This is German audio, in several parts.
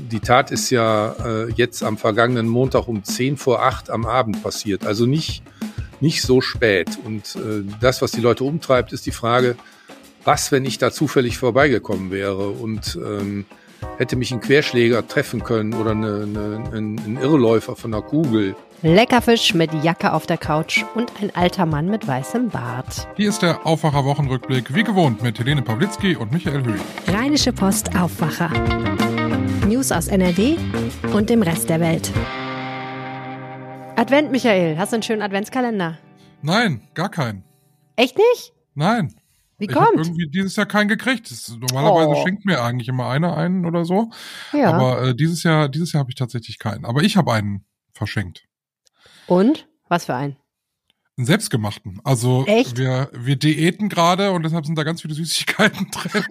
die Tat ist ja äh, jetzt am vergangenen Montag um 10 vor 8 am Abend passiert. Also nicht, nicht so spät. Und äh, das, was die Leute umtreibt, ist die Frage, was, wenn ich da zufällig vorbeigekommen wäre und ähm, hätte mich ein Querschläger treffen können oder eine, eine, ein, Irrläufer von einer Kugel. Leckerfisch mit Jacke auf der Couch und ein alter Mann mit weißem Bart. Hier ist der Aufwacher Wochenrückblick, wie gewohnt mit Helene Pawlitzki und Michael Höhing. Rheinische Post Aufwacher. News aus NRW und dem Rest der Welt. Advent, Michael. Hast du einen schönen Adventskalender? Nein, gar keinen. Echt nicht? Nein. Wie ich habe kommt? irgendwie dieses Jahr keinen gekriegt. Das, normalerweise Oh. schenkt mir eigentlich immer einer einen oder so. Ja. Aber äh, dieses Jahr, dieses Jahr habe ich tatsächlich keinen. Aber ich habe einen verschenkt. und? Was für ein? Einen selbstgemachten. Also Echt? wir wir diäten gerade und deshalb sind da ganz viele Süßigkeiten drin.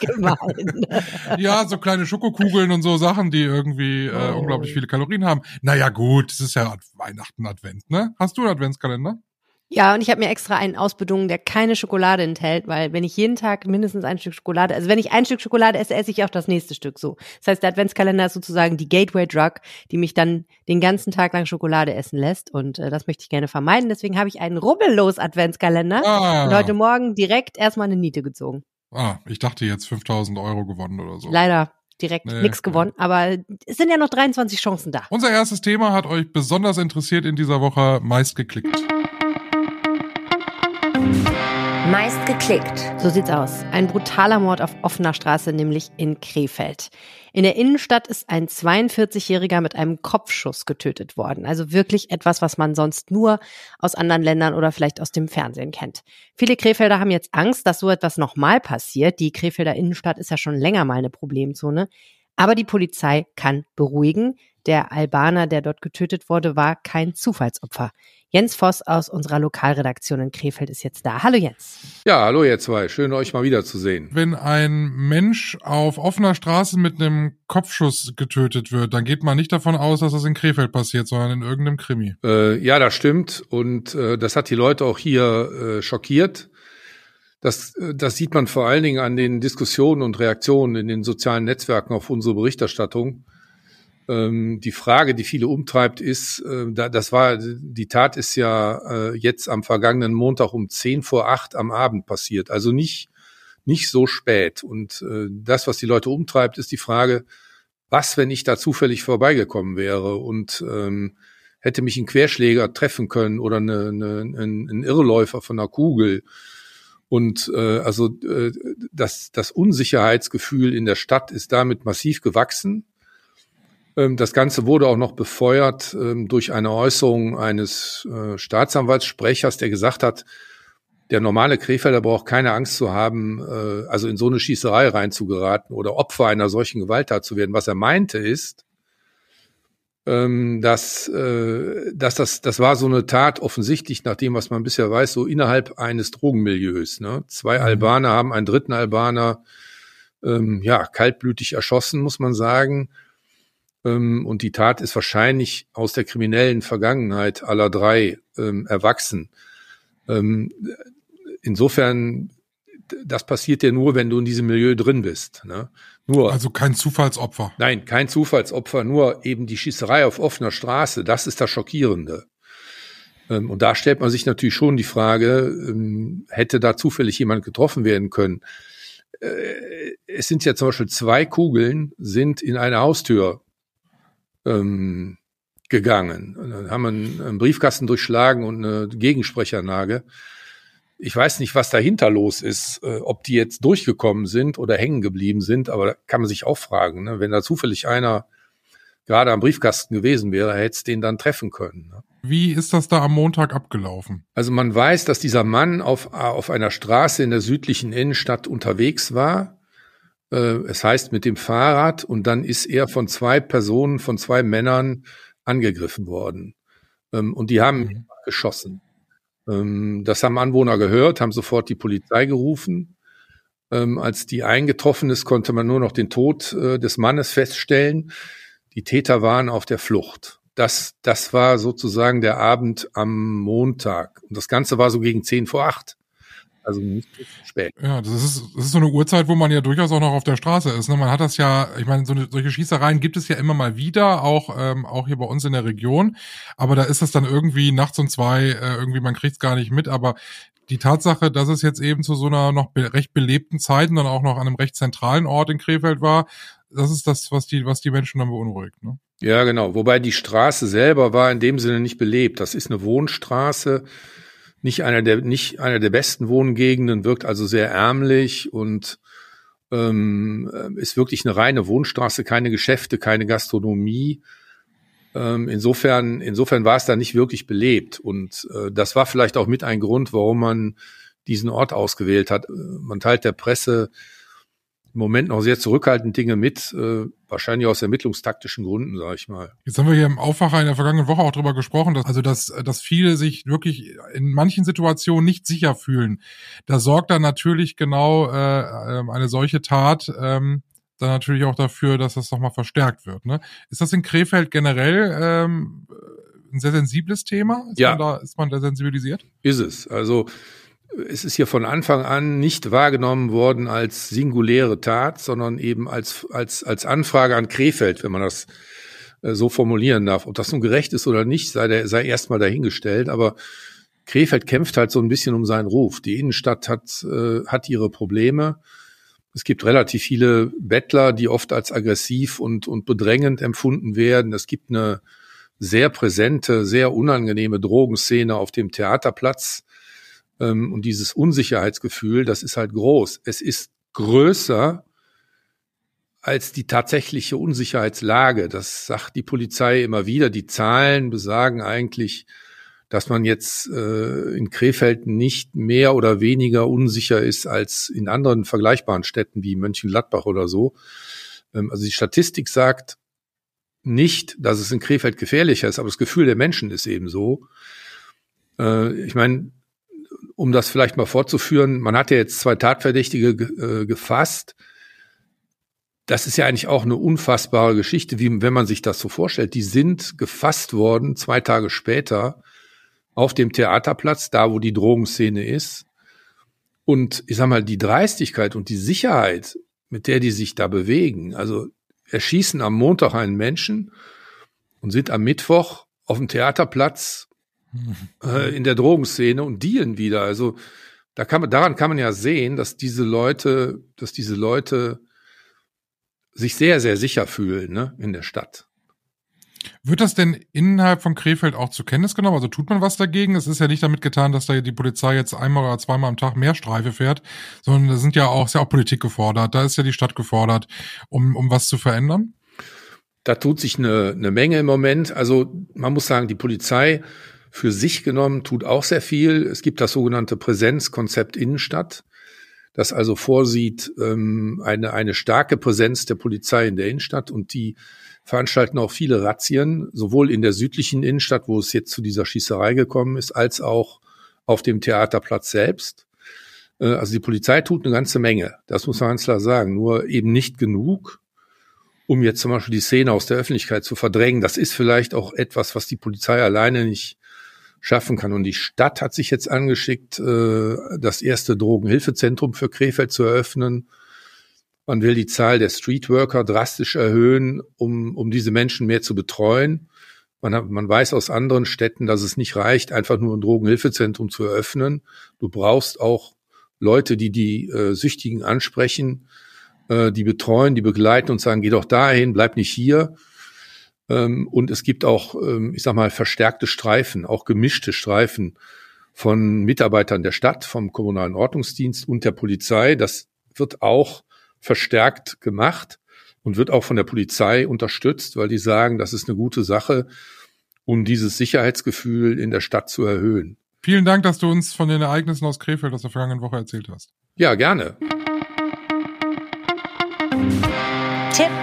Gemein. ja, so kleine Schokokugeln und so Sachen, die irgendwie äh, Oh. unglaublich viele Kalorien haben. Naja, gut, es ist ja Ad- Weihnachten Advent, ne? Hast du einen Adventskalender? Ja, und ich habe mir extra einen ausbedungen, der keine Schokolade enthält, weil wenn ich jeden Tag mindestens ein Stück Schokolade, also wenn ich ein Stück Schokolade esse, esse ich auch das nächste Stück so. Das heißt, der Adventskalender ist sozusagen die Gateway Drug, die mich dann den ganzen Tag lang Schokolade essen lässt und äh, das möchte ich gerne vermeiden. Deswegen habe ich einen rubbellos Adventskalender Ah, und heute Morgen direkt erstmal eine Niete gezogen. ah, ich dachte jetzt 5000 Euro gewonnen oder so. Leider direkt Nee, nee. gewonnen, aber es sind ja noch 23 Chancen da. Unser erstes Thema hat euch besonders interessiert in dieser Woche, meist geklickt. Meist geklickt. So sieht's aus. Ein brutaler Mord auf offener Straße, nämlich in Krefeld. In der Innenstadt ist ein 42-Jähriger mit einem Kopfschuss getötet worden. Also wirklich etwas, was man sonst nur aus anderen Ländern oder vielleicht aus dem Fernsehen kennt. Viele Krefelder haben jetzt Angst, dass so etwas nochmal passiert. Die Krefelder Innenstadt ist ja schon länger mal eine Problemzone. Aber die Polizei kann beruhigen. Der Albaner, der dort getötet wurde, war kein Zufallsopfer. Jens Voss aus unserer Lokalredaktion in Krefeld ist jetzt da. Hallo Jens. Ja, hallo ihr zwei. Schön euch mal wiederzusehen. Wenn ein Mensch auf offener Straße mit einem Kopfschuss getötet wird, dann geht man nicht davon aus, dass das in Krefeld passiert, sondern in irgendeinem Krimi. Äh, ja, das stimmt. Und äh, das hat die Leute auch hier äh, schockiert. Das, äh, das sieht man vor allen Dingen an den Diskussionen und Reaktionen in den sozialen Netzwerken auf unsere Berichterstattung. Ähm, die Frage, die viele umtreibt, ist, äh, da, das war, die Tat ist ja äh, jetzt am vergangenen Montag um 10 vor 8 am Abend passiert. Also nicht, nicht so spät. Und äh, das, was die Leute umtreibt, ist die Frage, was, wenn ich da zufällig vorbeigekommen wäre und ähm, hätte mich ein Querschläger treffen können oder eine, eine, ein, Irrläufer von einer Kugel. Und also das, das Unsicherheitsgefühl in der Stadt ist damit massiv gewachsen. Ähm, das Ganze wurde auch noch befeuert ähm, durch eine Äußerung eines äh, Staatsanwaltssprechers, der gesagt hat, der normale Krefelder braucht keine Angst zu haben, äh, also in so eine Schießerei reinzugeraten oder Opfer einer solchen Gewalttat zu werden. Was er meinte ist, ähm, dass, äh, dass das, das war so eine Tat offensichtlich, nach dem, was man bisher weiß, so innerhalb eines Drogenmilieus. Ne? Zwei Mhm. Albaner haben einen dritten Albaner ja kaltblütig erschossen, muss man sagen. Ähm, und die Tat ist wahrscheinlich aus der kriminellen Vergangenheit aller drei ähm, erwachsen. Ähm, insofern, das passiert ja nur, wenn du in diesem Milieu drin bist. Ne? Nur. Also kein Zufallsopfer. Nein, kein Zufallsopfer, nur eben die Schießerei auf offener Straße, das ist das Schockierende. Ähm, Und da stellt man sich natürlich schon die Frage, ähm, hätte da zufällig jemand getroffen werden können? Äh, Es sind ja zum Beispiel zwei Kugeln, sind in eine Haustür ähm, gegangen. Und dann haben wir einen, einen Briefkasten durchschlagen und eine Gegensprechanlage. Ich weiß nicht, was dahinter los ist, äh, ob die jetzt durchgekommen sind oder hängen geblieben sind, aber da kann man sich auch fragen, ne? wenn da zufällig einer gerade am Briefkasten gewesen wäre, hätte es den dann treffen können. Ne? Wie ist das da am Montag abgelaufen? Also man weiß, dass dieser Mann auf, auf einer Straße in der südlichen Innenstadt unterwegs war. Äh, Es heißt mit dem Fahrrad und dann ist er von zwei Personen, von zwei Männern angegriffen worden. Ähm, Und die haben Mhm. geschossen. Ähm, Das haben Anwohner gehört, haben sofort die Polizei gerufen. Ähm, Als die eingetroffen ist, konnte man nur noch den Tod äh, des Mannes feststellen. Die Täter waren auf der Flucht. Das, das war sozusagen der Abend am Montag. Und das Ganze war so gegen zehn vor acht. Also nicht spät. Ja, das ist, das ist so eine Uhrzeit, wo man ja durchaus auch noch auf der Straße ist. Ne? Man hat das ja, ich meine, so eine, solche Schießereien gibt es ja immer mal wieder, auch, ähm, auch hier bei uns in der Region. Aber da ist es dann irgendwie nachts um zwei, äh, irgendwie, man kriegt es gar nicht mit. Aber die Tatsache, dass es jetzt eben zu so einer noch be recht belebten Zeit und dann auch noch an einem recht zentralen Ort in Krefeld war, das ist das, was die, was die Menschen dann beunruhigt. Ne? Ja, genau. Wobei die Straße selber war in dem Sinne nicht belebt. Das ist eine Wohnstraße nicht einer der nicht einer der besten Wohngegenden, wirkt also sehr ärmlich und ähm, ist wirklich eine reine Wohnstraße, keine Geschäfte, keine Gastronomie. Ähm, insofern, insofern war es da nicht wirklich belebt und äh, das war vielleicht auch mit ein Grund, warum man diesen Ort ausgewählt hat. Man teilt der Presse im Moment noch sehr zurückhaltend Dinge mit, äh, wahrscheinlich aus ermittlungstaktischen Gründen, sage ich mal. Jetzt haben wir hier im Aufwacher in der vergangenen Woche auch drüber gesprochen, dass, also dass, dass viele sich wirklich in manchen Situationen nicht sicher fühlen. Da sorgt dann natürlich genau äh, eine solche Tat ähm, dann natürlich auch dafür, dass das nochmal verstärkt wird. Ne? Ist das in Krefeld generell ähm, ein sehr sensibles Thema? Ist ja. Man da, ist man da sensibilisiert? Ist es. Also es ist hier von Anfang an nicht wahrgenommen worden als singuläre Tat, sondern eben als, als, als Anfrage an Krefeld, wenn man das äh, so formulieren darf. Ob das nun gerecht ist oder nicht, sei, der, sei erstmal dahingestellt. Aber Krefeld kämpft halt so ein bisschen um seinen Ruf. Die Innenstadt hat, äh, hat ihre Probleme. Es gibt relativ viele Bettler, die oft als aggressiv und, und bedrängend empfunden werden. Es gibt eine sehr präsente, sehr unangenehme Drogenszene auf dem Theaterplatz und dieses Unsicherheitsgefühl, das ist halt groß. Es ist größer als die tatsächliche Unsicherheitslage. Das sagt die Polizei immer wieder. Die Zahlen besagen eigentlich, dass man jetzt äh, in Krefeld nicht mehr oder weniger unsicher ist als in anderen vergleichbaren Städten wie Mönchengladbach oder so. Ähm, also die Statistik sagt nicht, dass es in Krefeld gefährlicher ist, aber das Gefühl der Menschen ist eben so. Äh, ich meine, um das vielleicht mal fortzuführen, man hat ja jetzt zwei Tatverdächtige äh, gefasst. Das ist ja eigentlich auch eine unfassbare Geschichte, wie wenn man sich das so vorstellt. Die sind gefasst worden zwei Tage später auf dem Theaterplatz, da wo die Drogenszene ist. Und ich sag mal, die Dreistigkeit und die Sicherheit, mit der die sich da bewegen, also erschießen am Montag einen Menschen und sind am Mittwoch auf dem Theaterplatz äh, in der Drogenszene und dealen wieder. Also da kann man, daran kann man ja sehen, dass diese Leute, dass diese Leute sich sehr, sehr sicher fühlen ne, in der Stadt. Wird das denn innerhalb von Krefeld auch zur Kenntnis genommen? Also tut man was dagegen? Es ist ja nicht damit getan, dass da die Polizei jetzt einmal oder zweimal am Tag mehr Streife fährt, sondern da sind ja auch, ist ja auch Politik gefordert. Da ist ja die Stadt gefordert, um, um was zu verändern. Da tut sich eine, eine Menge im Moment. Also man muss sagen, die Polizei für sich genommen tut auch sehr viel. Es gibt das sogenannte Präsenzkonzept Innenstadt, das also vorsieht ähm, eine, eine starke Präsenz der Polizei in der Innenstadt und die veranstalten auch viele Razzien, sowohl in der südlichen Innenstadt, wo es jetzt zu dieser Schießerei gekommen ist, als auch auf dem Theaterplatz selbst. Äh, also die Polizei tut eine ganze Menge, das muss man ganz klar sagen, nur eben nicht genug, um jetzt zum Beispiel die Szene aus der Öffentlichkeit zu verdrängen. Das ist vielleicht auch etwas, was die Polizei alleine nicht schaffen kann. Und die Stadt hat sich jetzt angeschickt, äh, das erste Drogenhilfezentrum für Krefeld zu eröffnen. Man will die Zahl der Streetworker drastisch erhöhen, um, um diese Menschen mehr zu betreuen. Man, hat, man weiß aus anderen Städten, dass es nicht reicht, einfach nur ein Drogenhilfezentrum zu eröffnen. Du brauchst auch Leute, die die äh, Süchtigen ansprechen, äh, die betreuen, die begleiten und sagen, geh doch dahin, bleib nicht hier. Ähm, und es gibt auch, ähm, ich sag mal, verstärkte Streifen, auch gemischte Streifen von Mitarbeitern der Stadt, vom kommunalen Ordnungsdienst und der Polizei. Das wird auch verstärkt gemacht und wird auch von der Polizei unterstützt, weil die sagen, das ist eine gute Sache, um dieses Sicherheitsgefühl in der Stadt zu erhöhen. Vielen Dank, dass du uns von den Ereignissen aus Krefeld aus der vergangenen Woche erzählt hast. Ja, gerne.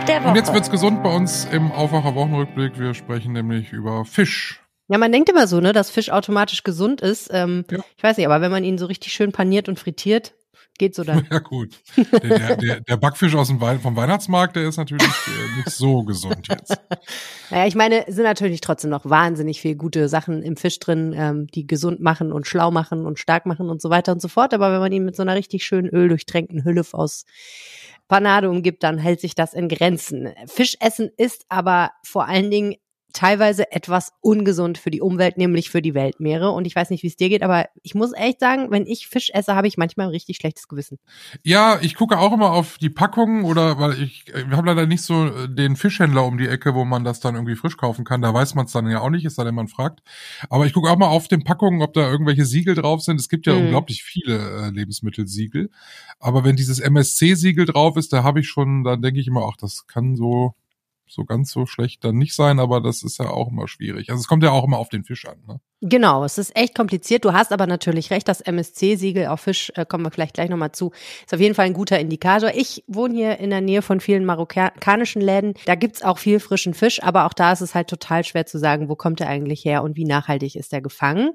Der Woche. Und jetzt wird's gesund bei uns im Aufwacher Wochenrückblick. Wir sprechen nämlich über Fisch. Ja, man denkt immer so, ne, dass Fisch automatisch gesund ist. Ähm, Ja. Ich weiß nicht, aber wenn man ihn so richtig schön paniert und frittiert, geht so dann. Ja gut. Der, der, der, Backfisch aus dem Wei vom Weihnachtsmarkt, der ist natürlich äh, nicht so gesund jetzt. Naja, ich meine, es sind natürlich trotzdem noch wahnsinnig viele gute Sachen im Fisch drin, ähm, die gesund machen und schlau machen und stark machen und so weiter und so fort. Aber wenn man ihn mit so einer richtig schönen öldurchtränkten Hülle aus Panade umgibt, dann hält sich das in Grenzen. Fischessen ist aber vor allen Dingen teilweise etwas ungesund für die Umwelt, nämlich für die Weltmeere. Und ich weiß nicht, wie es dir geht, aber ich muss echt sagen, wenn ich Fisch esse, habe ich manchmal ein richtig schlechtes Gewissen. Ja, ich gucke auch immer auf die Packungen oder weil ich, wir haben leider nicht so äh, den Fischhändler um die Ecke, wo man das dann irgendwie frisch kaufen kann. Da weiß man es dann ja auch nicht, ist da denn man fragt. Aber ich gucke auch mal auf den Packungen, ob da irgendwelche Siegel drauf sind. Es gibt ja Mhm. unglaublich viele äh, Lebensmittelsiegel. Aber wenn dieses MSC-Siegel drauf ist, da habe ich schon, dann denke ich immer, ach, das kann so so ganz so schlecht dann nicht sein, aber das ist ja auch immer schwierig. Also es kommt ja auch immer auf den Fisch an. Ne? Genau, es ist echt kompliziert. Du hast aber natürlich recht, das MSC-Siegel auf Fisch, äh, kommen wir vielleicht gleich nochmal zu, ist auf jeden Fall ein guter Indikator. Ich wohne hier in der Nähe von vielen marokkanischen Läden. Da gibt's auch viel frischen Fisch, aber auch da ist es halt total schwer zu sagen, wo kommt er eigentlich her und wie nachhaltig ist er gefangen.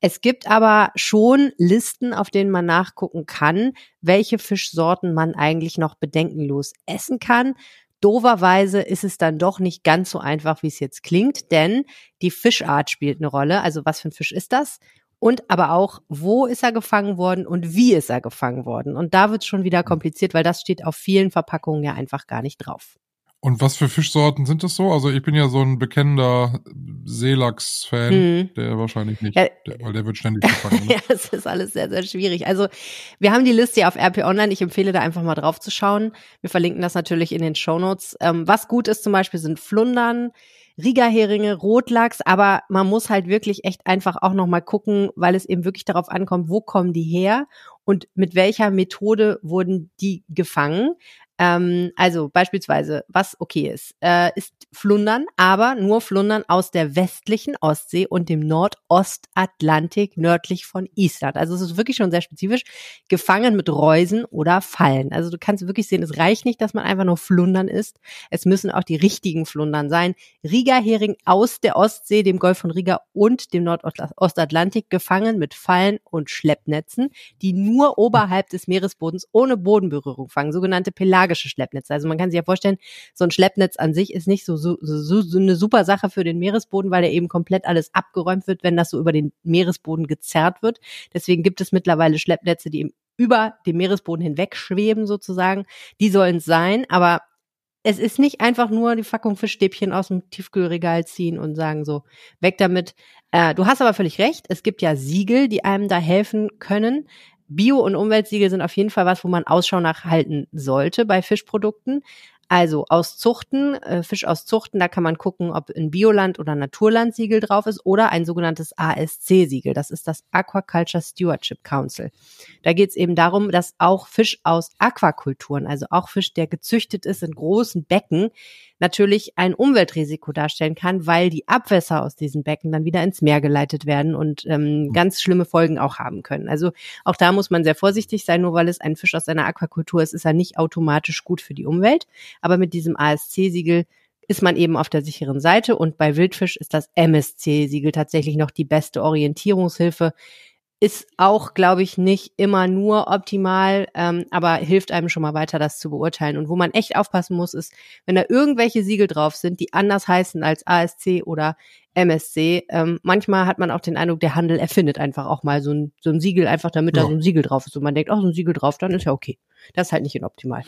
Es gibt aber schon Listen, auf denen man nachgucken kann, welche Fischsorten man eigentlich noch bedenkenlos essen kann. Doverweise ist es dann doch nicht ganz so einfach, wie es jetzt klingt, denn die Fischart spielt eine Rolle. Also was für ein Fisch ist das? Und aber auch, wo ist er gefangen worden und wie ist er gefangen worden? Und da wird es schon wieder kompliziert, weil das steht auf vielen Verpackungen ja einfach gar nicht drauf. Und was für Fischsorten sind das so? Also ich bin ja so ein bekennender Seelachs-Fan, Hm. der wahrscheinlich nicht, Ja. der, weil der wird ständig gefangen. Ne? Ja, es ist alles sehr, sehr schwierig. Also wir haben die Liste ja auf RP Online. Ich empfehle da einfach mal drauf zu schauen. Wir verlinken das natürlich in den Shownotes. Ähm, was gut ist zum Beispiel sind Flundern, Riga-Heringe, Rotlachs, aber man muss halt wirklich echt einfach auch nochmal gucken, weil es eben wirklich darauf ankommt, wo kommen die her und mit welcher Methode wurden die gefangen. Ähm, also beispielsweise, was okay ist, äh, ist Flundern, aber nur Flundern aus der westlichen Ostsee und dem Nordostatlantik nördlich von Island. Also es ist wirklich schon sehr spezifisch, gefangen mit Reusen oder Fallen. Also du kannst wirklich sehen, es reicht nicht, dass man einfach nur Flundern isst. Es müssen auch die richtigen Flundern sein. Riga-Hering aus der Ostsee, dem Golf von Riga und dem Nordostatlantik gefangen mit Fallen und Schleppnetzen, die nur oberhalb des Meeresbodens ohne Bodenberührung fangen, sogenannte pelagische Schleppnetze. Also man kann sich ja vorstellen, so ein Schleppnetz an sich ist nicht so, so, so, eine super Sache für den Meeresboden, weil er eben komplett alles abgeräumt wird, wenn das so über den Meeresboden gezerrt wird. Deswegen gibt es mittlerweile Schleppnetze, die über dem Meeresboden hinweg schweben sozusagen. Die sollen es sein, aber es ist nicht einfach nur die Packung Fischstäbchen aus dem Tiefkühlregal ziehen und sagen so, weg damit. Äh, du hast aber völlig recht, es gibt ja Siegel, die einem da helfen können. Bio- und Umweltsiegel sind auf jeden Fall was, wo man Ausschau nach halten sollte bei Fischprodukten. Also aus Zuchten, äh, Fisch aus Zuchten, da kann man gucken, ob ein Bioland- oder Naturlandsiegel drauf ist oder ein sogenanntes ASC-Siegel. Das ist das Aquaculture Stewardship Council. Da geht es eben darum, dass auch Fisch aus Aquakulturen, also auch Fisch, der gezüchtet ist in großen Becken, natürlich ein Umweltrisiko darstellen kann, weil die Abwässer aus diesen Becken dann wieder ins Meer geleitet werden und ähm, ganz schlimme Folgen auch haben können. Also auch da muss man sehr vorsichtig sein, nur weil es ein Fisch aus einer Aquakultur ist, ist er nicht automatisch gut für die Umwelt. Aber mit diesem ASC-Siegel ist man eben auf der sicheren Seite und bei Wildfisch ist das MSC-Siegel tatsächlich noch die beste Orientierungshilfe. Ist auch, glaube ich, nicht immer nur optimal, ähm, aber hilft einem schon mal weiter, das zu beurteilen. Und wo man echt aufpassen muss, ist, wenn da irgendwelche Siegel drauf sind, die anders heißen als ASC oder MSC. Ähm, manchmal hat man auch den Eindruck, der Handel erfindet einfach auch mal so ein, so ein Siegel, einfach damit da Ja. so ein Siegel drauf ist. Und man denkt, oh, so ein Siegel drauf, dann ist ja okay. Das ist halt nicht inoptimal.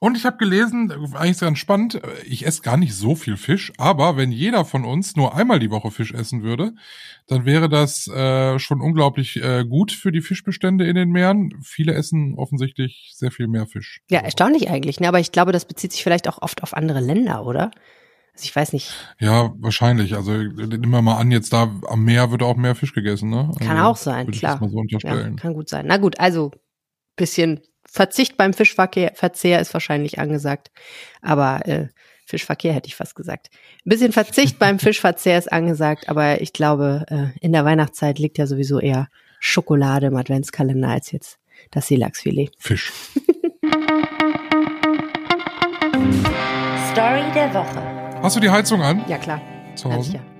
Und ich habe gelesen, eigentlich ganz spannend, ich esse gar nicht so viel Fisch, aber wenn jeder von uns nur einmal die Woche Fisch essen würde, dann wäre das äh, schon unglaublich äh, gut für die Fischbestände in den Meeren. Viele essen offensichtlich sehr viel mehr Fisch. Ja, erstaunlich eigentlich, ne? Aber ich glaube, das bezieht sich vielleicht auch oft auf andere Länder, oder? Also ich weiß nicht. Ja, wahrscheinlich. Also nehmen wir mal an, jetzt da am Meer wird auch mehr Fisch gegessen, ne? Kann also, auch sein, klar. so Ja, kann gut sein. Na gut, also bisschen Verzicht beim Fischverkehr, Verzehr ist wahrscheinlich angesagt, aber äh, Fischverkehr hätte ich fast gesagt. Ein bisschen Verzicht beim Fischverzehr ist angesagt, aber ich glaube, äh, in der Weihnachtszeit liegt ja sowieso eher Schokolade im Adventskalender als jetzt das Seelachsfilet. Fisch. Story der Woche. Hast du die Heizung an Ja klar, zu hab ich Hause? ja.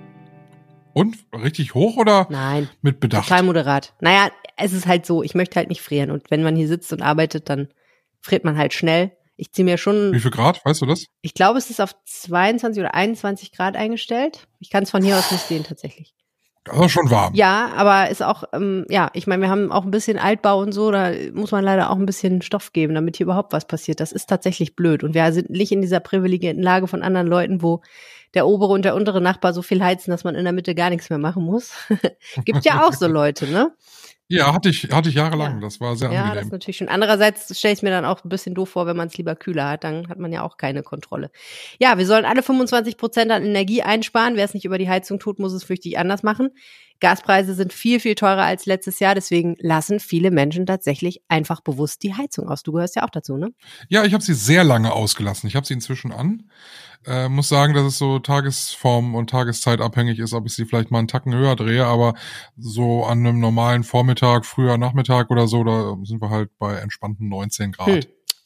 Und richtig hoch oder Nein, mit Bedacht? total moderat. Naja, es ist halt so, ich möchte halt nicht frieren. Und wenn man hier sitzt und arbeitet, dann friert man halt schnell. Ich ziehe mir schon, Wie viel Grad, weißt du das? ich glaube, es ist auf 22 oder 21 Grad eingestellt. Ich kann es von hier aus nicht sehen tatsächlich. Das ist schon warm. Ja, aber ist auch, ähm, ja, ich meine, wir haben auch ein bisschen Altbau und so, da muss man leider auch ein bisschen Stoff geben, damit hier überhaupt was passiert. Das ist tatsächlich blöd. Und wir sind nicht in dieser privilegierten Lage von anderen Leuten, wo der obere und der untere Nachbar so viel heizen, dass man in der Mitte gar nichts mehr machen muss. Gibt ja auch so Leute, ne? Ja, hatte ich, hatte ich jahrelang. Ja. Das war sehr Ja, das angenehm. ist natürlich schon. Andererseits stelle ich mir dann auch ein bisschen doof vor, wenn man es lieber kühler hat, dann hat man ja auch keine Kontrolle. Ja, wir sollen alle 25 Prozent an Energie einsparen. Wer es nicht über die Heizung tut, muss es fürchtig anders machen. Gaspreise sind viel, viel teurer als letztes Jahr, deswegen lassen viele Menschen tatsächlich einfach bewusst die Heizung aus. Du gehörst ja auch dazu, ne? Ja, ich habe sie sehr lange ausgelassen. Ich habe sie inzwischen an. Äh, muss sagen, dass es so Tagesform und Tageszeit abhängig ist, ob ich sie vielleicht mal einen Tacken höher drehe, aber so an einem normalen Vormittag, früher Nachmittag oder so, da sind wir halt bei entspannten 19 Grad. Hm.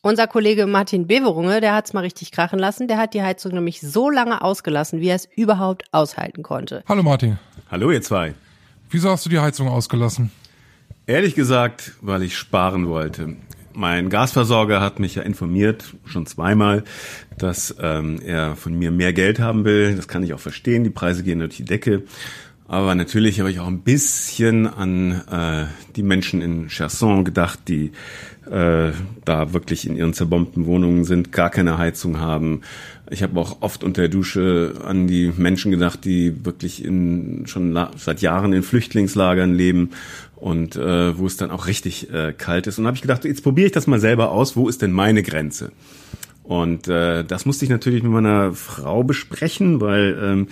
Unser Kollege Martin Beverunge, der hat's mal richtig krachen lassen. Der hat die Heizung nämlich so lange ausgelassen, wie er es überhaupt aushalten konnte. Hallo Martin, Hallo ihr zwei. wieso hast du die Heizung ausgelassen? Ehrlich gesagt, weil ich sparen wollte. Mein Gasversorger hat mich ja informiert, schon zweimal, dass ähm, er von mir mehr Geld haben will. Das kann ich auch verstehen. Die Preise gehen durch die Decke. Aber natürlich habe ich auch ein bisschen an äh, die Menschen in Cherson gedacht, die äh, da wirklich in ihren zerbombten Wohnungen sind, gar keine Heizung haben. Ich habe auch oft unter der Dusche an die Menschen gedacht, die wirklich in, schon seit Jahren in Flüchtlingslagern leben und äh, wo es dann auch richtig äh, kalt ist. Und habe ich gedacht, jetzt probiere ich das mal selber aus. Wo ist denn meine Grenze? Und äh, das musste ich natürlich mit meiner Frau besprechen, weil ähm,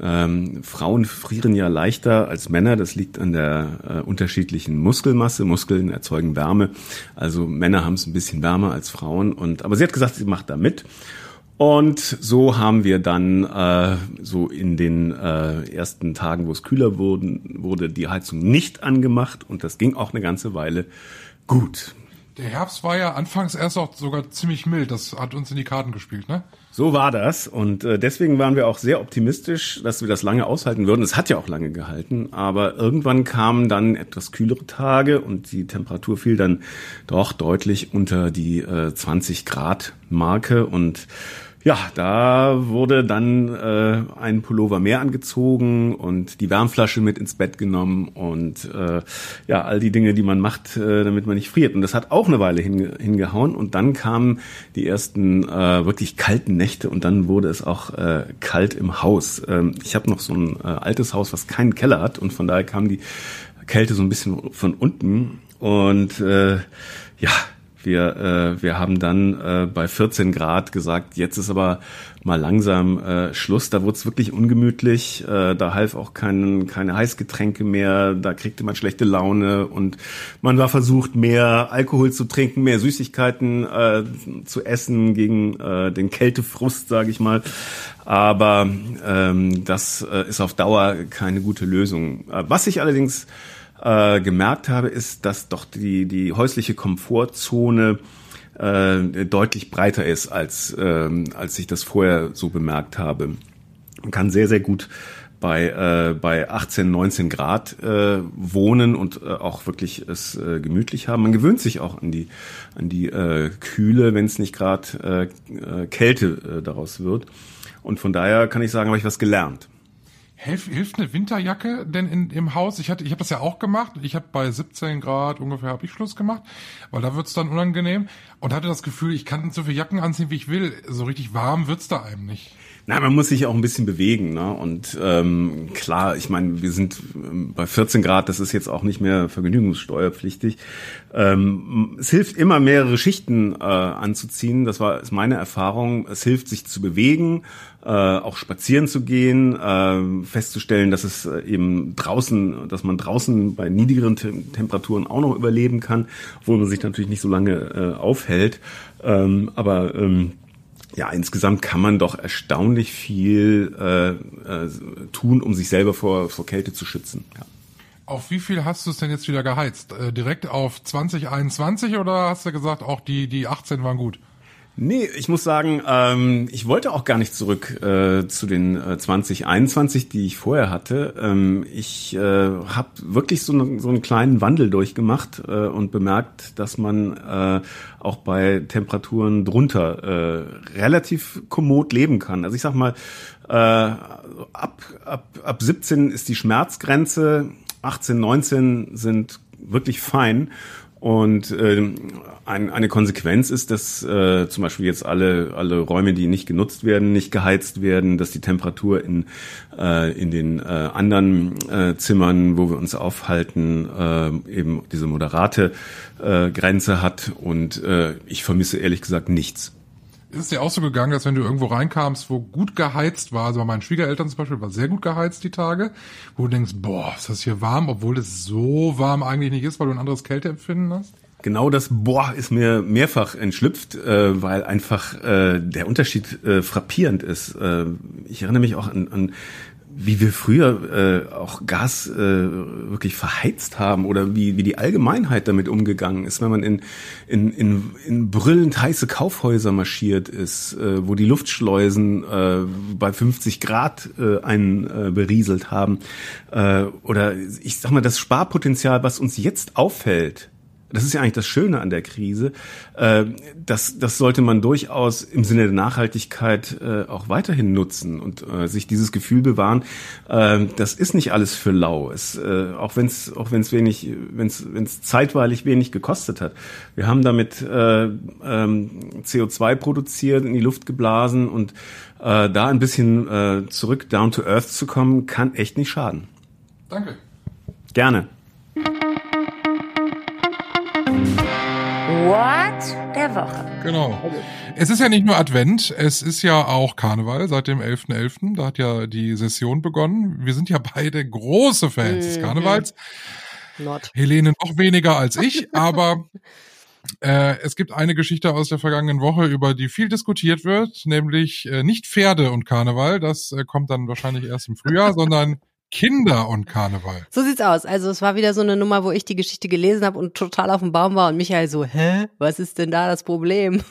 ähm, Frauen frieren ja leichter als Männer. Das liegt an der äh, unterschiedlichen Muskelmasse. Muskeln erzeugen Wärme. Also Männer haben es ein bisschen wärmer als Frauen. Und aber sie hat gesagt, sie macht da mit. Und so haben wir dann äh, so in den äh, ersten Tagen, wo es kühler wurden, wurde die Heizung nicht angemacht und das ging auch eine ganze Weile gut. Der Herbst war ja anfangs erst auch sogar ziemlich mild. Das hat uns in die Karten gespielt, ne? So war das. Und äh, deswegen waren wir auch sehr optimistisch, dass wir das lange aushalten würden. Es hat ja auch lange gehalten, aber irgendwann kamen dann etwas kühlere Tage und die Temperatur fiel dann doch deutlich unter die äh, 20 Grad Marke. Und ja, da wurde dann äh, ein Pullover mehr angezogen und die Wärmflasche mit ins Bett genommen und äh, ja, all die Dinge, die man macht, äh, damit man nicht friert. Und das hat auch eine Weile hinge hingehauen und dann kamen die ersten äh, wirklich kalten Nächte und dann wurde es auch äh, kalt im Haus. Ähm, ich habe noch so ein äh, altes Haus, was keinen Keller hat und von daher kam die Kälte so ein bisschen von unten und äh, ja, wir, äh, wir haben dann äh, bei 14 Grad gesagt, jetzt ist aber mal langsam äh, Schluss. Da wurde es wirklich ungemütlich. Äh, da half auch kein, keine Heißgetränke mehr. Da kriegte man schlechte Laune und man war versucht, mehr Alkohol zu trinken, mehr Süßigkeiten äh, zu essen gegen äh, den Kältefrust, sage ich mal. Aber ähm, das äh, ist auf Dauer keine gute Lösung. Äh, was ich allerdings äh, gemerkt habe, ist, dass doch die, die häusliche Komfortzone äh, deutlich breiter ist, als, ähm, als ich das vorher so bemerkt habe. Man kann sehr, sehr gut bei, äh, bei 18, 19 Grad äh, wohnen und äh, auch wirklich es äh, gemütlich haben. Man gewöhnt sich auch an die, an die äh, Kühle, wenn es nicht gerade äh, äh, Kälte äh, daraus wird. Und von daher kann ich sagen, habe ich was gelernt. Hilf, hilft eine Winterjacke denn in, im Haus? Ich hatte, ich habe das ja auch gemacht. Ich habe bei 17 Grad ungefähr habe ich Schluss gemacht, weil da wird's dann unangenehm und hatte das Gefühl, ich kann so viele Jacken anziehen, wie ich will. So richtig warm wird's da einem nicht. Na, man muss sich auch ein bisschen bewegen, ne? Und ähm, klar, ich meine, wir sind ähm, bei 14 Grad, das ist jetzt auch nicht mehr vergnügungssteuerpflichtig. Ähm, es hilft immer mehrere Schichten äh, anzuziehen. Das war ist meine Erfahrung. Es hilft sich zu bewegen, äh, auch spazieren zu gehen, äh, festzustellen, dass es äh, eben draußen, dass man draußen bei niedrigeren Tem Temperaturen auch noch überleben kann, obwohl man sich natürlich nicht so lange äh, aufhält. Ähm, aber ähm, ja, insgesamt kann man doch erstaunlich viel äh, äh, tun, um sich selber vor, vor Kälte zu schützen. Ja. Auf wie viel hast du es denn jetzt wieder geheizt? Äh, direkt auf 2021 oder hast du gesagt, auch die, die 18 waren gut? Nee, ich muss sagen, ähm, ich wollte auch gar nicht zurück äh, zu den äh, 2021, die ich vorher hatte. Ähm, ich äh, habe wirklich so, ne, so einen kleinen Wandel durchgemacht äh, und bemerkt, dass man äh, auch bei Temperaturen drunter äh, relativ kommod leben kann. Also ich sag mal, äh, ab, ab, ab 17 ist die Schmerzgrenze, 18, 19 sind wirklich fein. Und äh, ein, eine Konsequenz ist, dass äh, zum Beispiel jetzt alle, alle Räume, die nicht genutzt werden, nicht geheizt werden, dass die Temperatur in, äh, in den äh, anderen äh, Zimmern, wo wir uns aufhalten, äh, eben diese moderate äh, Grenze hat. Und äh, ich vermisse ehrlich gesagt nichts. Ist dir auch so gegangen, dass wenn du irgendwo reinkamst, wo gut geheizt war, also bei meinen Schwiegereltern zum Beispiel war sehr gut geheizt die Tage, wo du denkst, boah, ist das hier warm, obwohl es so warm eigentlich nicht ist, weil du ein anderes Kälteempfinden hast? Genau das Boah ist mir mehrfach entschlüpft, äh, weil einfach äh, der Unterschied äh, frappierend ist. Äh, ich erinnere mich auch an, an wie wir früher äh, auch Gas äh, wirklich verheizt haben oder wie, wie die Allgemeinheit damit umgegangen ist, wenn man in, in, in, in brüllend heiße Kaufhäuser marschiert ist, äh, wo die Luftschleusen äh, bei 50 Grad äh, einen äh, berieselt haben. Äh, oder ich sag mal, das Sparpotenzial, was uns jetzt auffällt, das ist ja eigentlich das Schöne an der Krise. Äh, das, das sollte man durchaus im Sinne der Nachhaltigkeit äh, auch weiterhin nutzen und äh, sich dieses Gefühl bewahren. Das ist nicht alles für lau. Es, auch wenn es auch wenn es wenig, wenn es wenn es zeitweilig wenig gekostet hat. Wir haben damit ähm, CO2 produziert, in die Luft geblasen und da ein bisschen zurück down to earth zu kommen, kann echt nicht schaden. Danke. Gerne. What der Woche. Genau. Es ist ja nicht nur Advent, es ist ja auch Karneval seit dem 11.11. .11. Da hat ja die Session begonnen. Wir sind ja beide große Fans des mhm. Karnevals. Not. Helene noch weniger als ich, aber äh, es gibt eine Geschichte aus der vergangenen Woche, über die viel diskutiert wird, nämlich äh, nicht Pferde und Karneval, das äh, kommt dann wahrscheinlich erst im Frühjahr, sondern Kinder und Karneval. So sieht's aus. Also es war wieder so eine Nummer, wo ich die Geschichte gelesen habe und total auf dem Baum war und Michael so, hä, was ist denn da das Problem?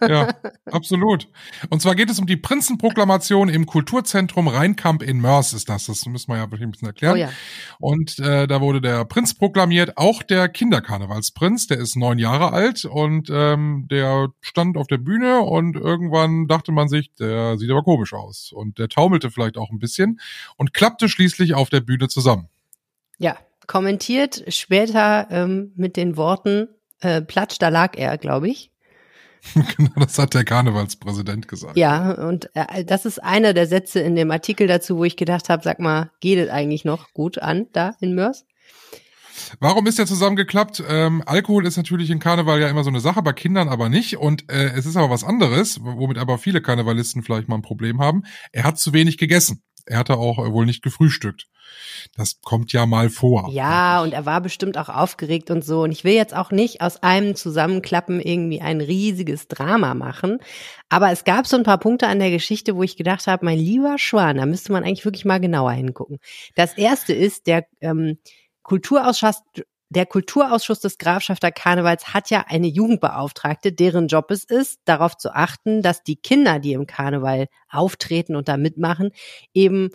Ja, absolut. Und zwar geht es um die Prinzenproklamation im Kulturzentrum Rheinkamp in Mörs ist das. Das müssen wir ja ein bisschen erklären. Oh ja. Und äh, da wurde der Prinz proklamiert, auch der Kinderkarnevalsprinz, der ist neun Jahre alt und ähm, der stand auf der Bühne und irgendwann dachte man sich, der sieht aber komisch aus. Und der taumelte vielleicht auch ein bisschen und klappte schließlich auf der Bühne zusammen. Ja, kommentiert später ähm, mit den Worten, äh, Platsch, da lag er, glaube ich. genau, das hat der Karnevalspräsident gesagt. Ja, und äh, das ist einer der Sätze in dem Artikel dazu, wo ich gedacht habe, sag mal, geht es eigentlich noch gut an da in Mörs? Warum ist der zusammengeklappt? Ähm, Alkohol ist natürlich in Karneval ja immer so eine Sache, bei Kindern aber nicht. Und äh, es ist aber was anderes, womit aber viele Karnevalisten vielleicht mal ein Problem haben. Er hat zu wenig gegessen. Er hatte auch äh, wohl nicht gefrühstückt. Das kommt ja mal vor. Ja, und er war bestimmt auch aufgeregt und so. Und ich will jetzt auch nicht aus einem Zusammenklappen irgendwie ein riesiges Drama machen. Aber es gab so ein paar Punkte an der Geschichte, wo ich gedacht habe, mein lieber Schwan, da müsste man eigentlich wirklich mal genauer hingucken. Das erste ist, der ähm, Kulturausschuss, der Kulturausschuss des Grafschafter Karnevals hat ja eine Jugendbeauftragte, deren Job es ist, darauf zu achten, dass die Kinder, die im Karneval auftreten und da mitmachen, eben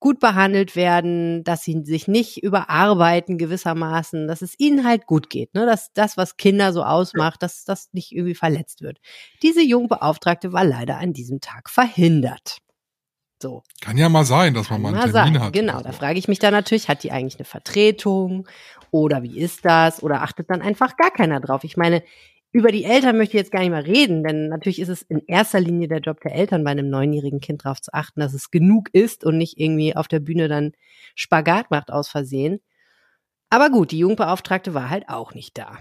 gut behandelt werden, dass sie sich nicht überarbeiten gewissermaßen, dass es ihnen halt gut geht, ne? dass das, was Kinder so ausmacht, dass das nicht irgendwie verletzt wird. Diese Jungbeauftragte war leider an diesem Tag verhindert. So. Kann ja mal sein, dass man mal einen Termin sein. hat. Genau, da frage ich mich dann natürlich, hat die eigentlich eine Vertretung oder wie ist das oder achtet dann einfach gar keiner drauf? Ich meine, über die Eltern möchte ich jetzt gar nicht mehr reden, denn natürlich ist es in erster Linie der Job der Eltern, bei einem neunjährigen Kind darauf zu achten, dass es genug ist und nicht irgendwie auf der Bühne dann Spagat macht aus Versehen. Aber gut, die Jugendbeauftragte war halt auch nicht da.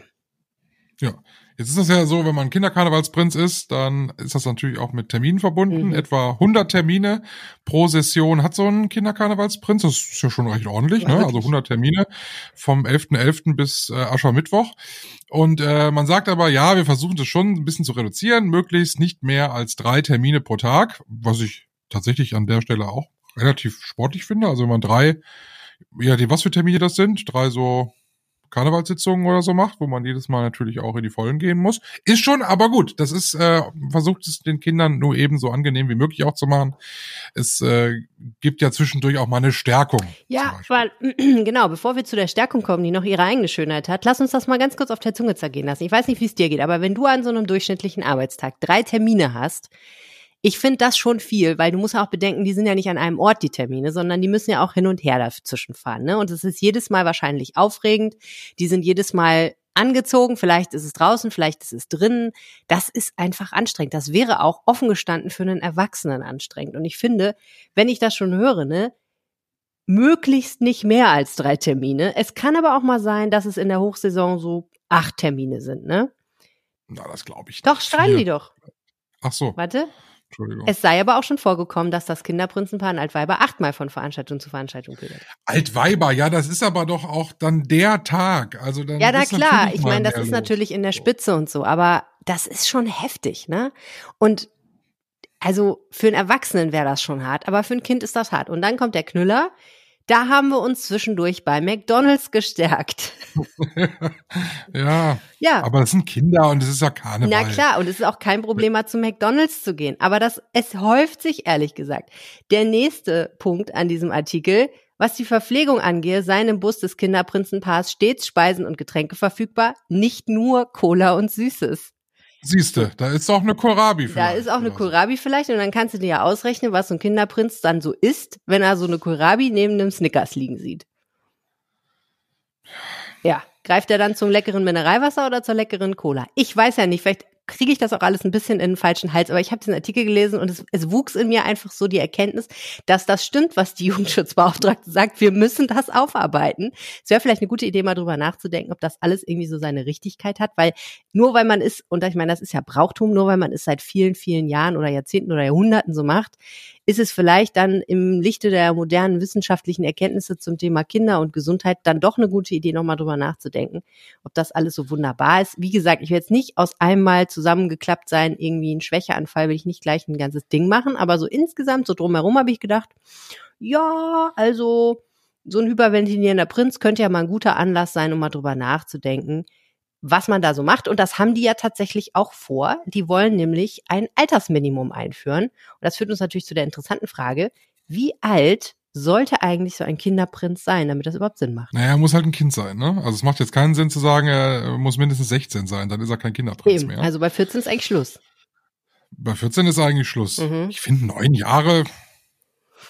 Ja, jetzt ist das ja so, wenn man Kinderkarnevalsprinz ist, dann ist das natürlich auch mit Terminen verbunden. Mhm. Etwa 100 Termine pro Session hat so ein Kinderkarnevalsprinz. Das ist ja schon recht ordentlich, ne? Also 100 Termine vom 11.11. .11. bis äh, Aschermittwoch. Und äh, man sagt aber, ja, wir versuchen das schon ein bisschen zu reduzieren, möglichst nicht mehr als drei Termine pro Tag, was ich tatsächlich an der Stelle auch relativ sportlich finde. Also wenn man drei, ja, die was für Termine das sind, drei so Karnevalssitzungen oder so macht, wo man jedes Mal natürlich auch in die Vollen gehen muss. Ist schon, aber gut, das ist, äh, versucht es den Kindern nur eben so angenehm wie möglich auch zu machen. Es äh, gibt ja zwischendurch auch mal eine Stärkung. Ja, weil, genau, bevor wir zu der Stärkung kommen, die noch ihre eigene Schönheit hat, lass uns das mal ganz kurz auf der Zunge zergehen lassen. Ich weiß nicht, wie es dir geht, aber wenn du an so einem durchschnittlichen Arbeitstag drei Termine hast, ich finde das schon viel, weil du musst auch bedenken, die sind ja nicht an einem Ort, die Termine, sondern die müssen ja auch hin und her dazwischen fahren. Ne? Und es ist jedes Mal wahrscheinlich aufregend. Die sind jedes Mal angezogen, vielleicht ist es draußen, vielleicht ist es drinnen. Das ist einfach anstrengend. Das wäre auch offen gestanden für einen Erwachsenen anstrengend. Und ich finde, wenn ich das schon höre, ne, möglichst nicht mehr als drei Termine. Es kann aber auch mal sein, dass es in der Hochsaison so acht Termine sind, ne? Na, das glaube ich. Doch, schreien die doch. Ach so. Warte. Entschuldigung. Es sei aber auch schon vorgekommen, dass das Kinderprinzenpaar in Altweiber achtmal von Veranstaltung zu Veranstaltung pilgert. Altweiber, ja, das ist aber doch auch dann der Tag. Also dann Ja, na klar. Ich meine, das ist los. natürlich in der. Spitze und so, aber das ist schon heftig, ne? Und also für einen Erwachsenen wäre das schon hart, aber für ein Kind ist das hart. Und dann kommt der Knüller. Da haben wir uns zwischendurch bei McDonalds gestärkt. ja, Ja. aber das sind Kinder und es ist ja Karneval. Na klar, und es ist auch kein Problem, mal zu McDonalds zu gehen. Aber das, es häuft sich, ehrlich gesagt. Der nächste Punkt an diesem Artikel, was die Verpflegung angehe, seien im Bus des Kinderprinzenpaars stets Speisen und Getränke verfügbar, nicht nur Cola und Süßes. Siehste, da ist auch eine Kohlrabi Da vielleicht ist auch eine. Kohlrabi vielleicht und dann kannst du dir ja ausrechnen, was so ein Kinderprinz dann so isst, wenn er so eine Kohlrabi neben einem Snickers liegen sieht. Ja, greift er dann zum leckeren Mineralwasser oder zur leckeren Cola? Ich weiß ja nicht, vielleicht kriege ich das auch alles ein bisschen in den falschen Hals, aber ich habe diesen Artikel gelesen und es, es wuchs in mir einfach so die Erkenntnis, dass das stimmt, was die Jugendschutzbeauftragte sagt. Wir müssen das aufarbeiten. Es wäre vielleicht eine gute Idee, mal drüber nachzudenken, ob das alles irgendwie so seine Richtigkeit hat, weil nur weil man ist, und ich meine, das ist ja Brauchtum, nur weil man es seit vielen, vielen Jahren oder Jahrzehnten oder Jahrhunderten so macht, ist es vielleicht dann im Lichte der modernen wissenschaftlichen Erkenntnisse zum Thema Kinder und Gesundheit dann doch eine gute Idee, nochmal drüber nachzudenken, ob das alles so wunderbar ist. Wie gesagt, ich will jetzt nicht aus einmal zusammengeklappt sein, irgendwie ein Schwächeanfall, will ich nicht gleich ein ganzes Ding machen, aber so insgesamt, so drumherum habe ich gedacht, ja, also so ein hyperventilierender Prinz könnte ja mal ein guter Anlass sein, um mal drüber nachzudenken, was man da so macht. Und das haben die ja tatsächlich auch vor. Die wollen nämlich ein Altersminimum einführen. Und das führt uns natürlich zu der interessanten Frage, wie alt sollte eigentlich so ein Kinderprinz sein, damit das überhaupt Sinn macht? Naja, er muss halt ein Kind sein, ne? Also es macht jetzt keinen Sinn zu sagen, er muss mindestens 16 sein, dann ist er kein Kinderprinz Eben. mehr. Also bei 14 ist eigentlich Schluss. Bei 14 ist eigentlich Schluss. Mhm. Ich finde neun Jahre,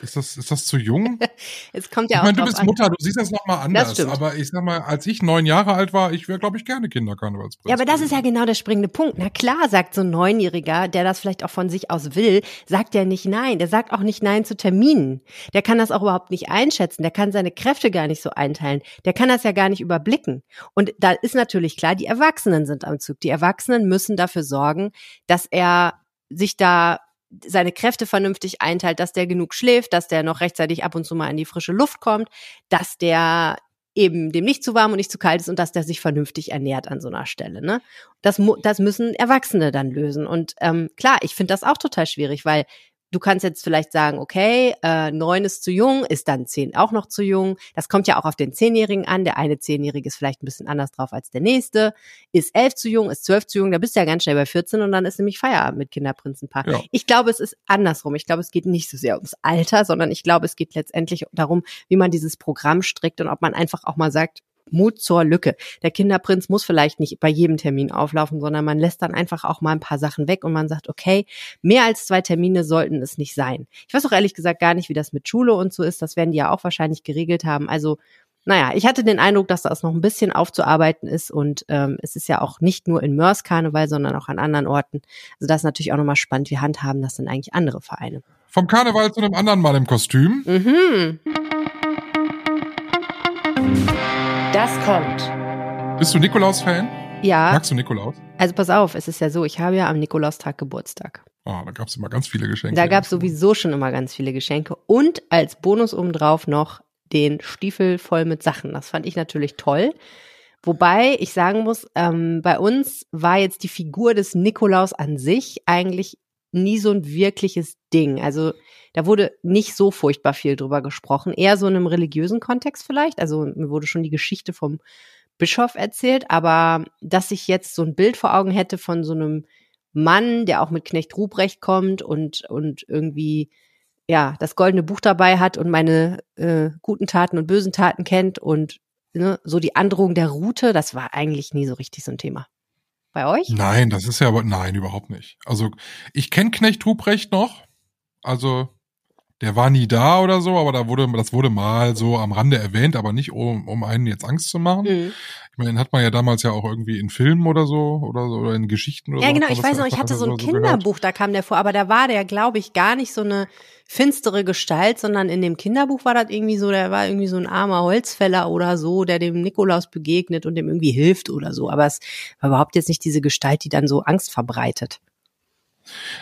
ist das, ist das zu jung? Es kommt ja ich auch meine, du bist an. Mutter, du siehst das nochmal anders. stimmt. Aber ich sag mal, als ich neun Jahre alt war, ich wäre, glaube ich, gerne Kinderkarnevalsprinz. Ja, aber das ist ja genau der springende Punkt. Na klar, sagt so ein Neunjähriger, der das vielleicht auch von sich aus will, sagt der nicht nein. Der sagt auch nicht nein zu Terminen. Der kann das auch überhaupt nicht einschätzen. Der kann seine Kräfte gar nicht so einteilen. Der kann das ja gar nicht überblicken. Und da ist natürlich klar, die Erwachsenen sind am Zug. Die Erwachsenen müssen dafür sorgen, dass er sich da seine Kräfte vernünftig einteilt, dass der genug schläft, dass der noch rechtzeitig ab und zu mal in die frische Luft kommt, dass der eben dem nicht zu warm und nicht zu kalt ist und dass der sich vernünftig ernährt an so einer Stelle. Ne? Das, das müssen Erwachsene dann lösen. Und ähm, klar, ich finde das auch total schwierig, weil du kannst jetzt vielleicht sagen, okay, äh, neun ist zu jung, ist dann zehn auch noch zu jung. Das kommt ja auch auf den Zehnjährigen an. Der eine Zehnjährige ist vielleicht ein bisschen anders drauf als der nächste. Ist elf zu jung, ist zwölf zu jung, da bist du ja ganz schnell bei 14 und dann ist nämlich Feierabend mit Kinderprinzenpaar. Ja. Ich glaube, es ist andersrum. Ich glaube, es geht nicht so sehr ums Alter, sondern ich glaube, es geht letztendlich darum, wie man dieses Programm strickt und ob man einfach auch mal sagt, Mut zur Lücke. Der Kinderprinz muss vielleicht nicht bei jedem Termin auflaufen, sondern man lässt dann einfach auch mal ein paar Sachen weg und man sagt, okay, mehr als zwei Termine sollten es nicht sein. Ich weiß auch ehrlich gesagt gar nicht, wie das mit Schule und so ist. Das werden die ja auch wahrscheinlich geregelt haben. Also naja, ich hatte den Eindruck, dass das noch ein bisschen aufzuarbeiten ist und ähm, es ist ja auch nicht nur in Mörs Karneval, sondern auch an anderen Orten. Also das ist natürlich auch nochmal spannend. Wie handhaben das denn eigentlich andere Vereine? Vom Karneval zu einem anderen Mal im Kostüm. Mhm. Das kommt. Bist du Nikolaus-Fan? Ja, Magst du Nikolaus? also pass auf, es ist ja so, ich habe ja am Nikolaustag Geburtstag. Oh, da gab es immer ganz viele Geschenke. Da gab es sowieso schon immer ganz viele Geschenke und als Bonus obendrauf noch den Stiefel voll mit Sachen. Das fand ich natürlich toll. Wobei ich sagen muss, ähm, bei uns war jetzt die Figur des Nikolaus an sich eigentlich nie so ein wirkliches Ding. Also da wurde nicht so furchtbar viel drüber gesprochen, eher so in einem religiösen Kontext vielleicht. Also mir wurde schon die Geschichte vom Bischof erzählt, aber dass ich jetzt so ein Bild vor Augen hätte von so einem Mann, der auch mit Knecht Ruprecht kommt und, und irgendwie ja das goldene Buch dabei hat und meine äh, guten Taten und bösen Taten kennt und ne, so die Androhung der Route, das war eigentlich nie so richtig so ein Thema. Bei euch? Nein, das ist ja aber, nein, überhaupt nicht. Also ich kenne Knecht Ruprecht noch. Also der war nie da oder so, aber da wurde, das wurde mal so am Rande erwähnt, aber nicht um, um einen jetzt Angst zu machen. Mhm. Ich meine, den hat man ja damals ja auch irgendwie in Filmen oder so oder so oder in Geschichten oder Ja, so. genau, hat man ich weiß ja noch, ich hatte so ein so gehört. Kinderbuch, da kam der vor, aber da war der, glaube ich, gar nicht so eine finstere Gestalt, sondern in dem Kinderbuch war das irgendwie so, der war irgendwie so ein armer Holzfäller oder so, der dem Nikolaus begegnet und dem irgendwie hilft oder so. Aber es war überhaupt jetzt nicht diese Gestalt, die dann so Angst verbreitet.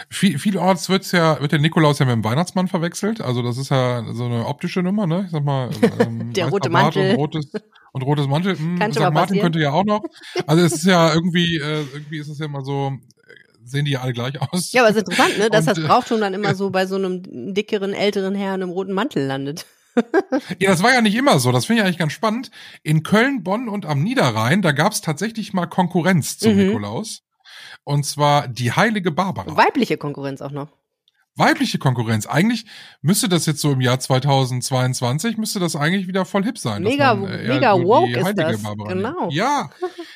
Viel, vielorts wird's ja, wird der Nikolaus ja mit dem Weihnachtsmann verwechselt. Also das ist ja so eine optische Nummer, ne? Ich sag mal, ähm, Der weißer rote Mantel. Und rotes, und rotes Mantel. Hm, Kann schon mal Martin passieren. könnte ja auch noch. Also es ist ja irgendwie, äh, irgendwie ist es ja immer so, äh, sehen die ja alle gleich aus. Ja, aber es ist interessant, ne, dass Und, das äh, Brauchtum dann immer so bei so einem dickeren, älteren Herrn im roten Mantel landet. Ja, das war ja nicht immer so. Das finde ich eigentlich ganz spannend. In Köln, Bonn und am Niederrhein, da gab's tatsächlich mal Konkurrenz zum Mhm. Nikolaus. Und zwar die heilige Barbara. Weibliche Konkurrenz auch noch. Weibliche Konkurrenz. Eigentlich müsste das jetzt so im Jahr 2022, müsste das eigentlich wieder voll hip sein. Mega- man, äh, mega so woke ist das. Barbara Genau. nimmt. Ja,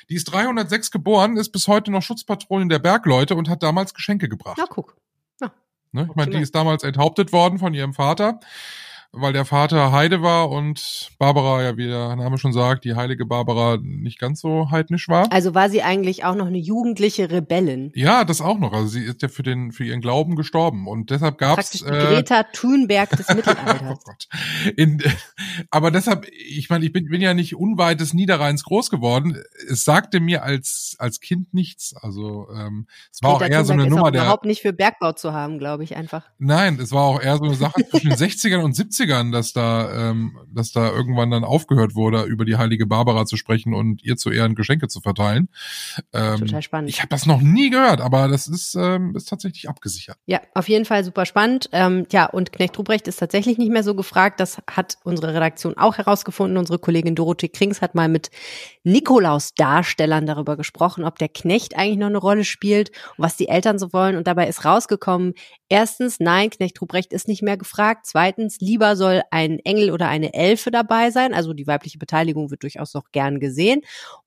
die ist 306 geboren, ist bis heute noch Schutzpatronin der Bergleute und hat damals Geschenke gebracht. Na, guck. Ne? Ich meine, die ist damals enthauptet worden von ihrem Vater, weil der Vater Heide war und Barbara, ja, wie der Name schon sagt, die heilige Barbara nicht ganz so heidnisch war. Also war sie eigentlich auch noch eine jugendliche Rebellin. Ja, das auch noch. Also sie ist ja für den für ihren Glauben gestorben und deshalb gab's Praktisch die äh, Greta Thunberg des Oh Mittelalters. Gott. In, aber deshalb, ich meine, ich bin, bin ja nicht unweit des Niederrheins groß geworden. Es sagte mir als als Kind nichts. Also ähm, es war Greta auch eher so Thunberg eine ist Nummer auch der. überhaupt nicht für Bergbau zu haben, glaube ich einfach. Nein, es war auch eher so eine Sache zwischen den 60ern und 70ern, dass da, ähm, dass da irgendwann dann aufgehört wurde, über die heilige Barbara zu sprechen und ihr zu Ehren Geschenke zu verteilen. Ähm, Total spannend. Ich habe das noch nie gehört, aber das ist, ähm, ist tatsächlich abgesichert. Ja, auf jeden Fall super spannend. Ähm, ja, und Knecht Ruprecht ist tatsächlich nicht mehr so gefragt. Das hat unsere Redaktion auch herausgefunden. Unsere Kollegin Dorothee Krings hat mal mit Nikolaus-Darstellern darüber gesprochen, ob der Knecht eigentlich noch eine Rolle spielt und was die Eltern so wollen. Und dabei ist rausgekommen, erstens, nein, Knecht Ruprecht ist nicht mehr gefragt. Zweitens, lieber soll ein Engel oder eine Elfe dabei sein. Also die weibliche Beteiligung wird durchaus noch gern gesehen.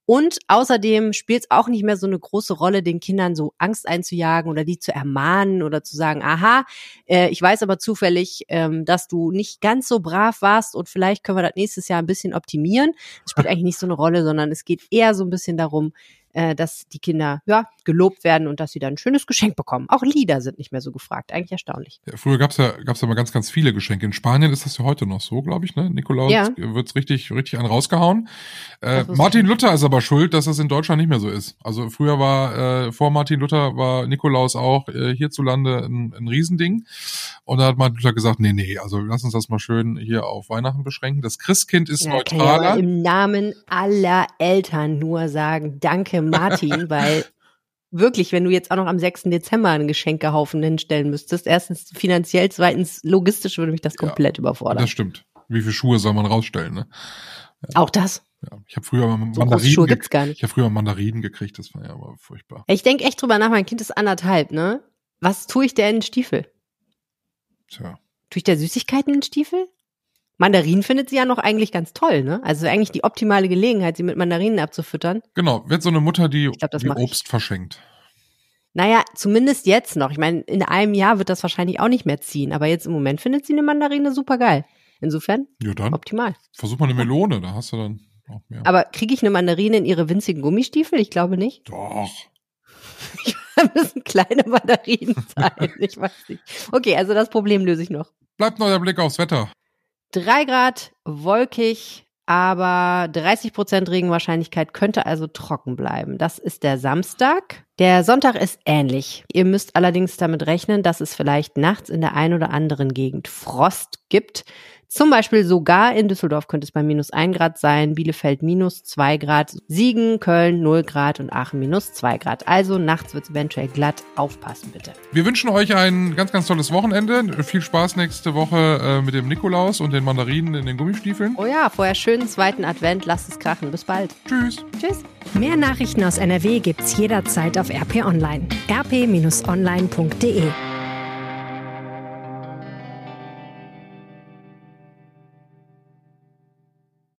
Und außerdem spielt es auch nicht mehr so eine große Rolle, den Kindern so Angst einzujagen oder die zu ermahnen oder zu sagen, aha, äh, ich weiß aber zufällig, ähm, dass du nicht ganz so brav warst und vielleicht können wir das nächstes Jahr ein bisschen optimieren. Das spielt eigentlich nicht so eine Rolle, sondern es geht eher so ein bisschen darum, äh, dass die Kinder ja gelobt werden und dass sie dann ein schönes Geschenk bekommen. Auch Lieder sind nicht mehr so gefragt. Eigentlich erstaunlich. Ja, früher gab's ja, gab's ja mal ganz, ganz viele Geschenke. In Spanien ist das ja heute noch so, glaube ich, ne? Nikolaus Ja. wird's richtig, richtig an rausgehauen. Äh, Martin nicht. Luther ist aber schuld, dass das in Deutschland nicht mehr so ist. Also früher war, äh, vor Martin Luther war Nikolaus auch äh, hierzulande ein, ein Riesending. Und da hat Martin Luther gesagt, nee, nee, also lass uns das mal schön hier auf Weihnachten beschränken. Das Christkind ist Ja, kann ja neutraler. im Namen aller Eltern nur sagen, danke Martin, weil wirklich, wenn du jetzt auch noch am 6. Dezember einen Geschenkehaufen hinstellen müsstest, erstens finanziell, zweitens logistisch würde mich das Ja, komplett überfordern. das stimmt. Wie viele Schuhe soll man rausstellen, ne? Auch das. Ja. Ich habe früher mal So Mandarinen, Schuhe ge- gibt's gar nicht. ich hab früher Mandarinen gekriegt, das war ja aber furchtbar. Ich denke echt drüber nach, mein Kind ist anderthalb, ne? Was tue ich der in den Stiefel? Tja. Tue ich der Süßigkeiten in den Stiefel? Mandarinen findet sie ja noch eigentlich ganz toll, ne? Also eigentlich die optimale Gelegenheit, sie mit Mandarinen abzufüttern. Genau, wird so eine Mutter, die, glaub, die mach ich. Obst verschenkt. Naja, zumindest jetzt noch. Ich meine, in einem Jahr wird das wahrscheinlich auch nicht mehr ziehen, aber jetzt im Moment findet sie eine Mandarine super geil. Insofern Ja, dann optimal. versuch mal eine Melone, da hast du dann auch mehr. Aber kriege ich eine Mandarine in ihre winzigen Gummistiefel? Ich glaube nicht. Doch. Da müssen kleine Mandarinen sein. Ich weiß nicht. Okay, also das Problem löse ich noch. Bleibt noch der Blick aufs Wetter. Drei Grad, wolkig, aber 30 Prozent Regenwahrscheinlichkeit könnte also trocken bleiben. Das ist der Samstag. Der Sonntag ist ähnlich. Ihr müsst allerdings damit rechnen, dass es vielleicht nachts in der ein oder anderen Gegend Frost gibt. Zum Beispiel sogar in Düsseldorf könnte es bei minus ein Grad sein, Bielefeld minus zwei Grad, Siegen, Köln null Grad und Aachen minus zwei Grad. Also nachts wird es eventuell glatt. Aufpassen bitte. Wir wünschen euch ein ganz, ganz tolles Wochenende. Viel Spaß nächste Woche äh, mit dem Nikolaus und den Mandarinen in den Gummistiefeln. Oh ja, vorher schönen zweiten Advent. Lasst es krachen. Bis bald. Tschüss. Tschüss. Mehr Nachrichten aus NRW gibt's jederzeit auf RP Online. rp-online.de